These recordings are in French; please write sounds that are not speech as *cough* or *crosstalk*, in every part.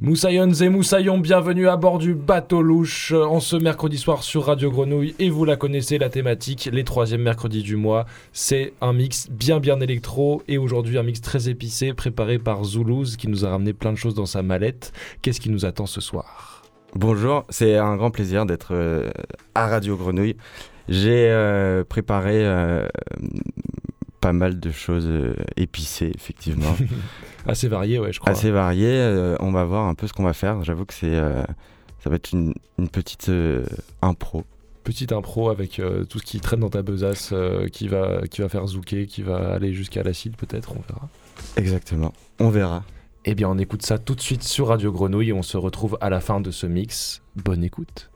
Moussaillons et Moussaillons, bienvenue à bord du bateau louche en ce mercredi soir sur Radio Grenouille. Et vous la connaissez, la thématique, les troisièmes mercredis du mois. C'est un mix bien bien électro et aujourd'hui un mix très épicé préparé par Zoulouz qui nous a ramené plein de choses dans sa mallette. Qu'est-ce qui nous attend ce soir? Bonjour, c'est un grand plaisir d'être euh, à Radio Grenouille. J'ai euh, préparé euh, pas mal de choses épicées, effectivement. *laughs* Assez varié, ouais, je crois. Assez varié. Euh, on va voir un peu ce qu'on va faire. J'avoue que c'est, euh, ça va être une, petite euh, impro. Petite impro avec tout ce qui traîne dans ta besace, qui, va, qui va faire zouker, qui va aller jusqu'à l'acide peut-être, on verra. Exactement, on verra. Eh bien, on écoute ça tout de suite sur Radio Grenouille et on se retrouve à la fin de ce mix. Bonne écoute.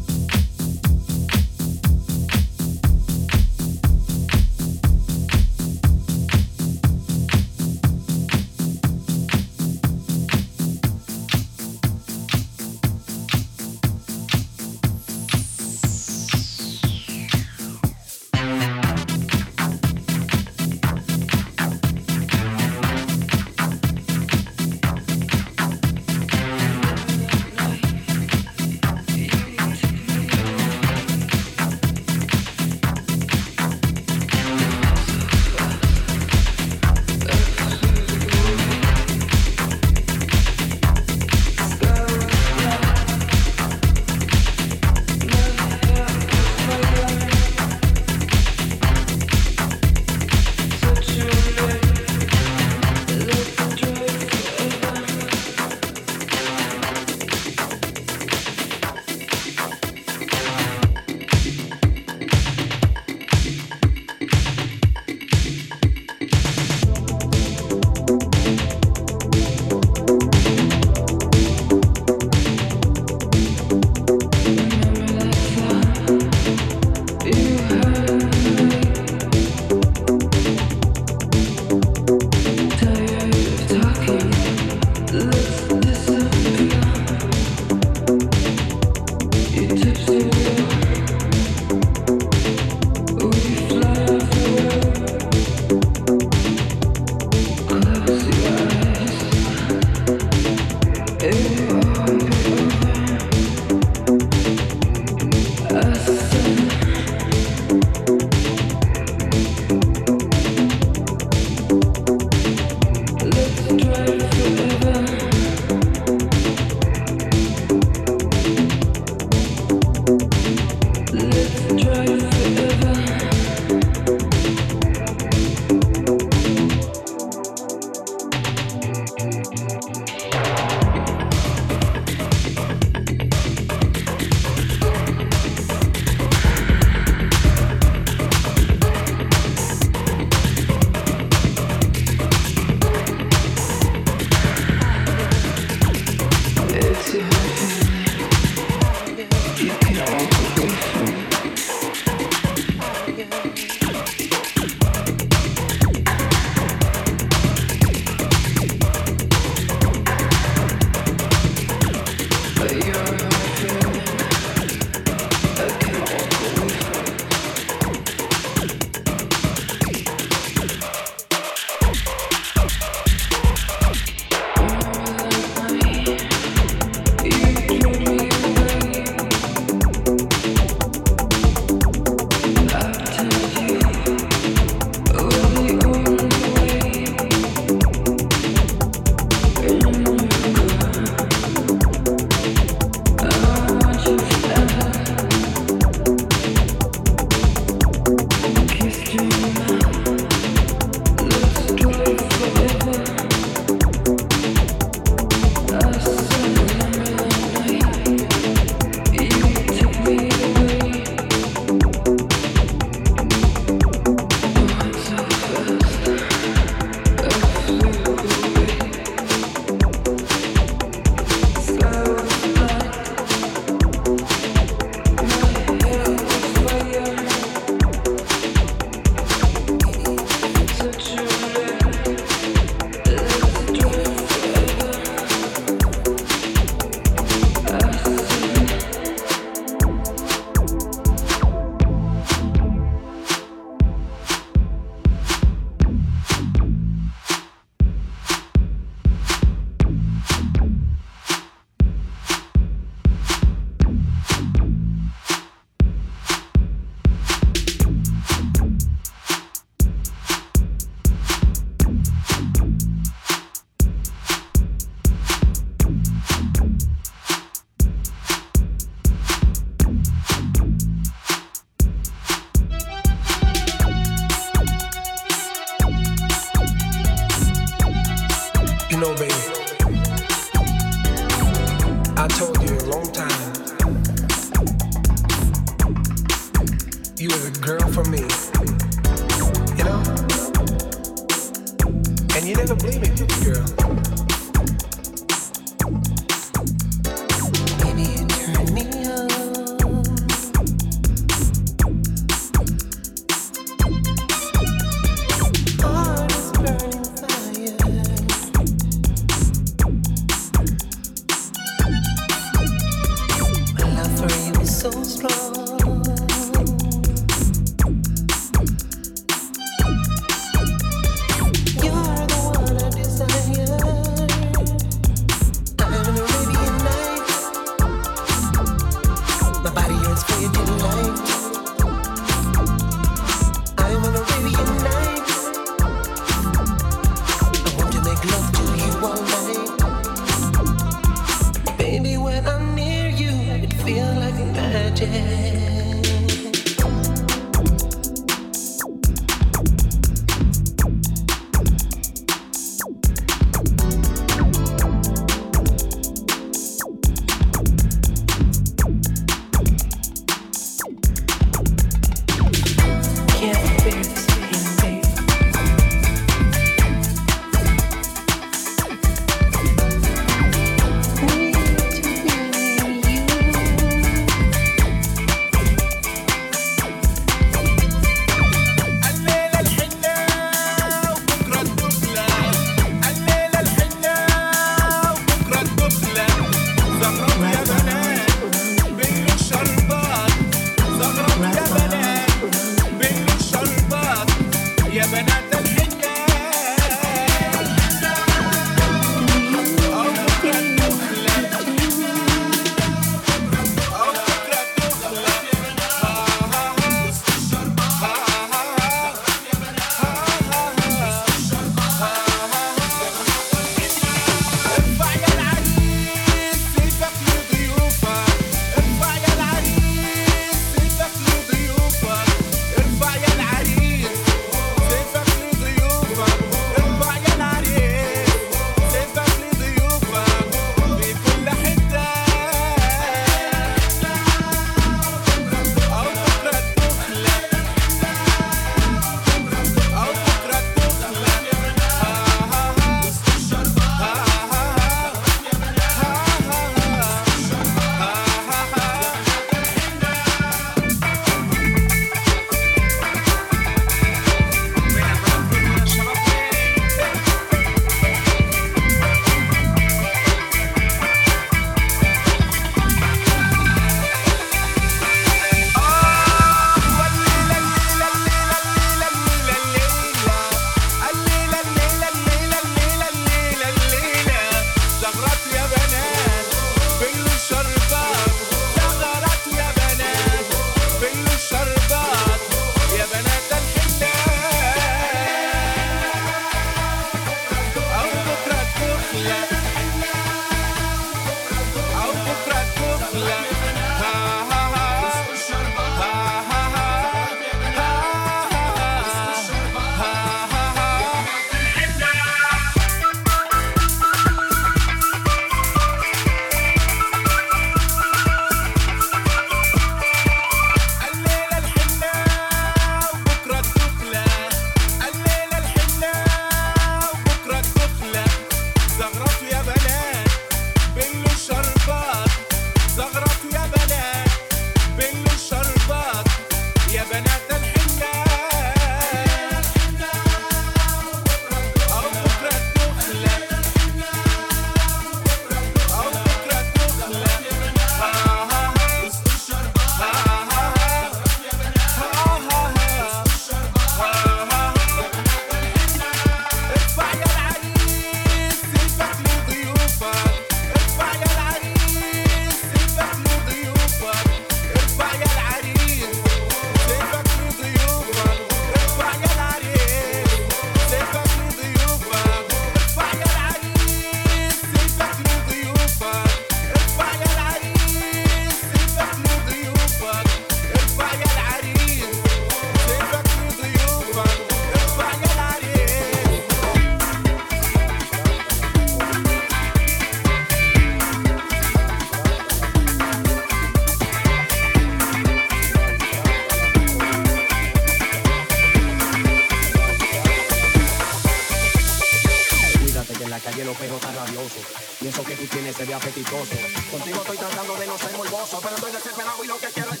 Bikini se ve apetitoso. Contigo estoy tratando de no ser morboso, pero estoy desesperado y lo que quiero es.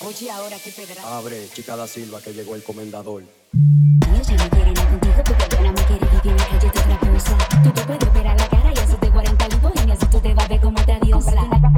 Oye, ahora qué pedra. Abre, chica da Silva, que llegó el comendador. Ella no quiere nada contigo porque buena me quiere vivir en la calle de otra cosa. Tú te puedes operar la cara y hacerte 40 libos y así tú te vas a ver como te adiosa.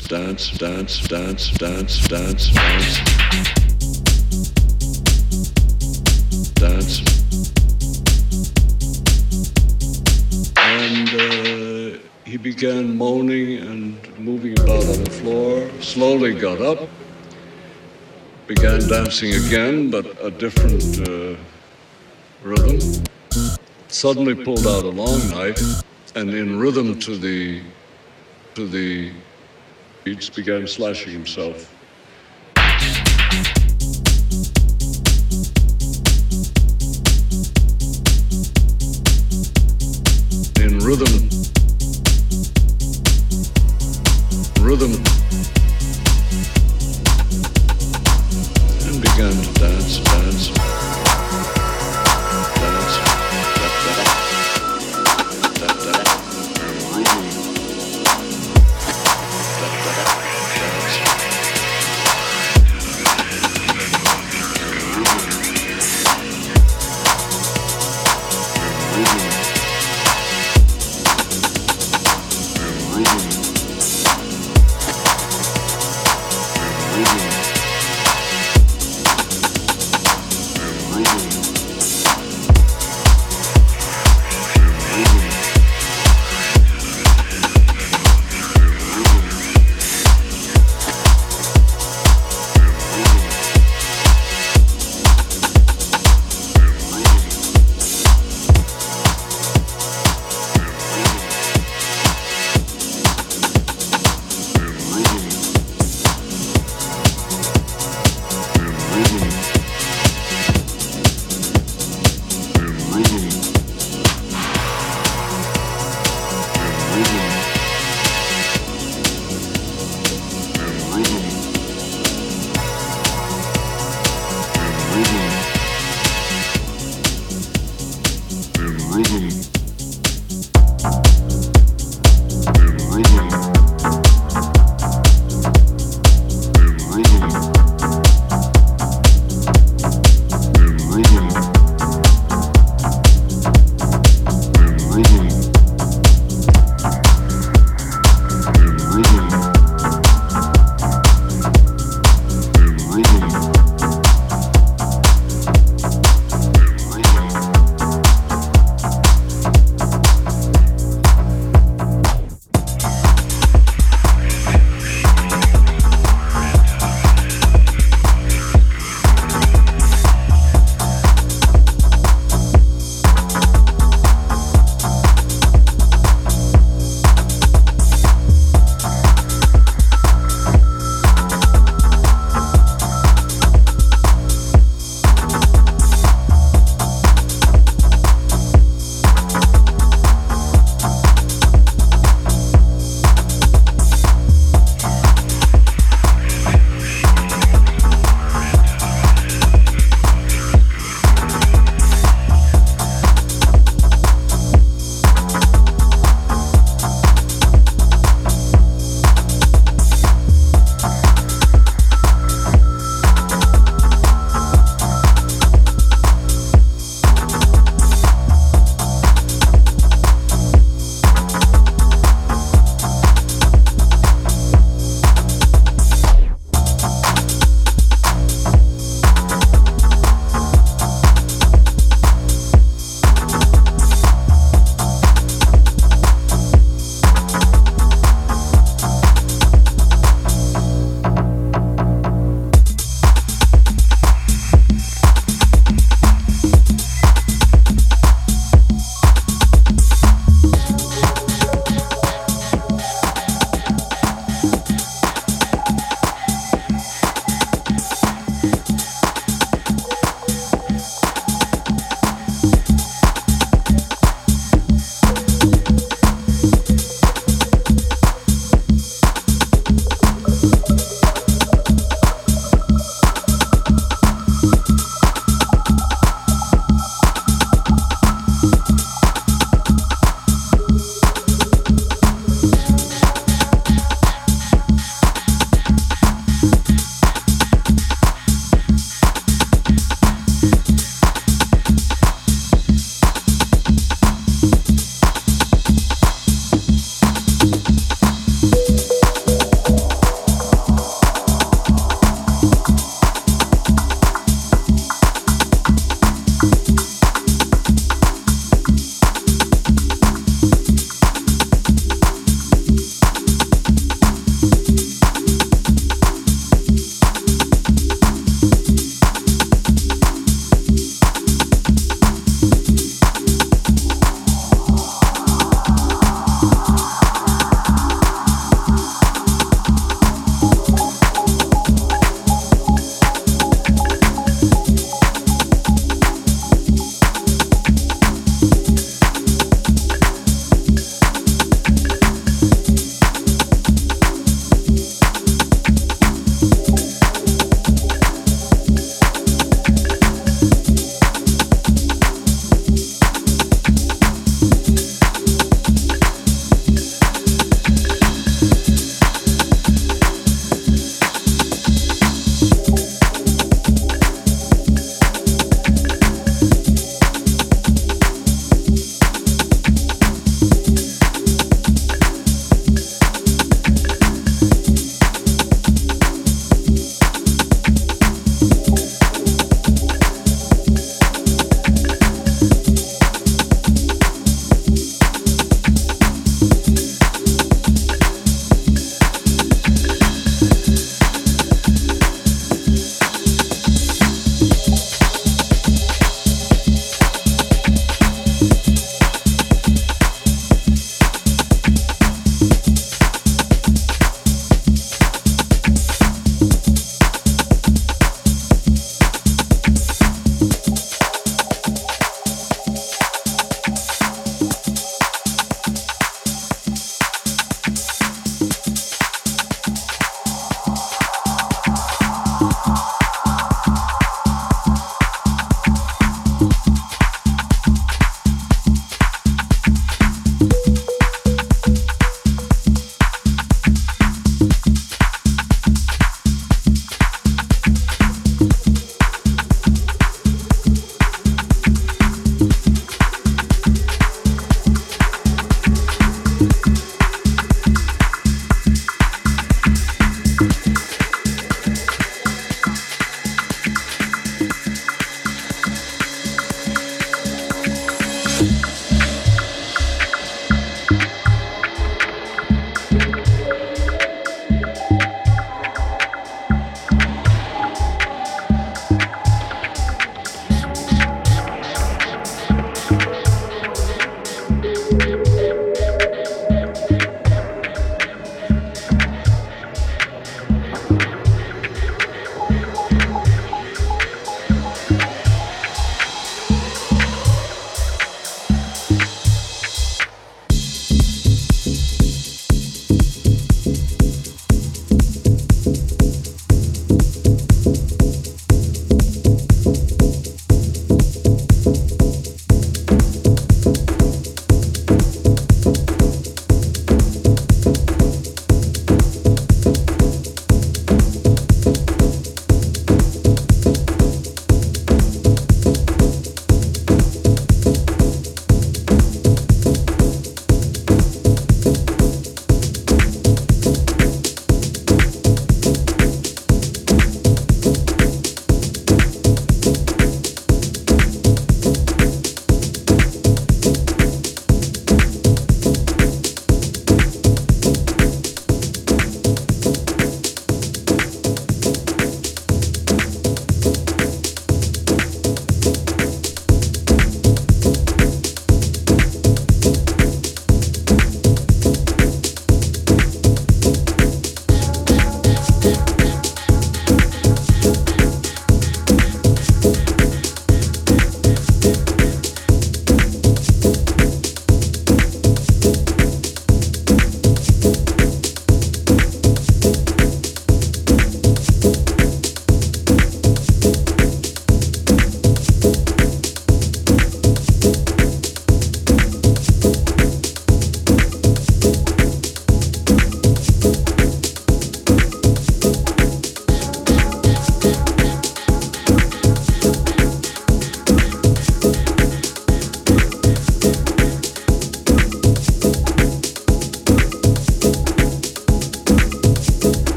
dance, dance, dance, dance, dance, dance, dance. And uh, he began moaning and moving about on the floor, slowly got up, began dancing again, but a different uh, rhythm. Suddenly pulled out a long knife and in rhythm to the to the beats began slashing himself.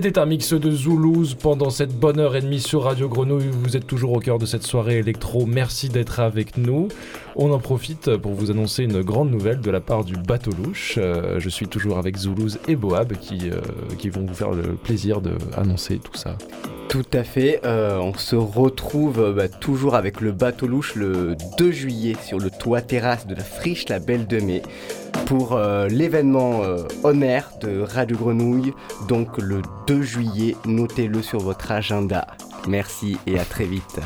C'était un mix de Zoulouse pendant cette bonne heure et demie sur Radio Grenouille. Vous êtes toujours au cœur de cette soirée électro. Merci d'être avec nous. On en profite pour vous annoncer une grande nouvelle de la part du bateau louche. Euh, je suis toujours avec Zoulouse et Boab qui, euh, qui vont vous faire le plaisir d'annoncer tout ça. Tout à fait, euh, on se retrouve euh, bah, toujours avec le bateau louche le 2 juillet sur le toit terrasse de la friche La Belle de Mai pour euh, l'événement euh, on air de Radio Grenouille, donc le 2 juillet, notez-le sur votre agenda. Merci et à très vite.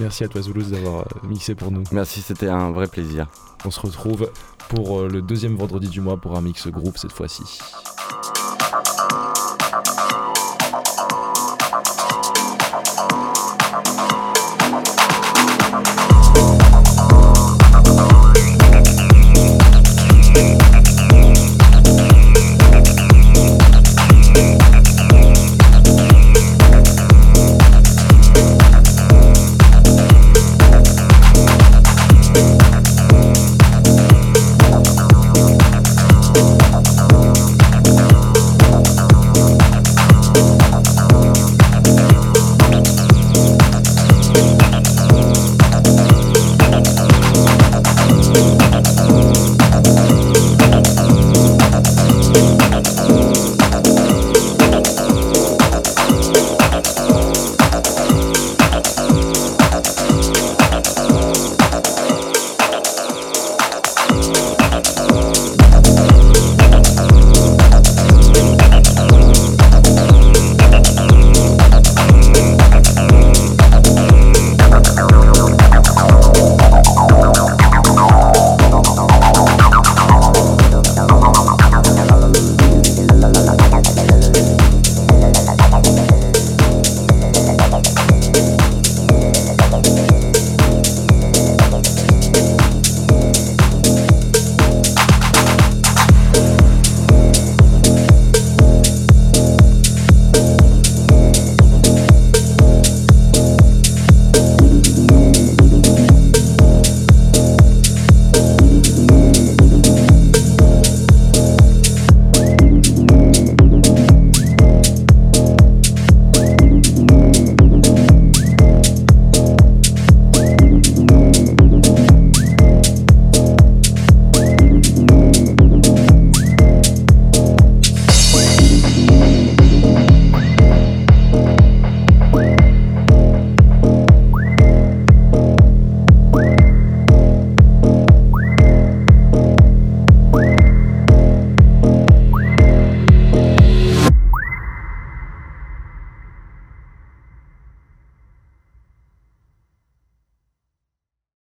Merci à toi Zoulouse d'avoir mixé pour nous. Merci, c'était un vrai plaisir. On se retrouve pour euh, le deuxième vendredi du mois pour un mix groupe cette fois-ci.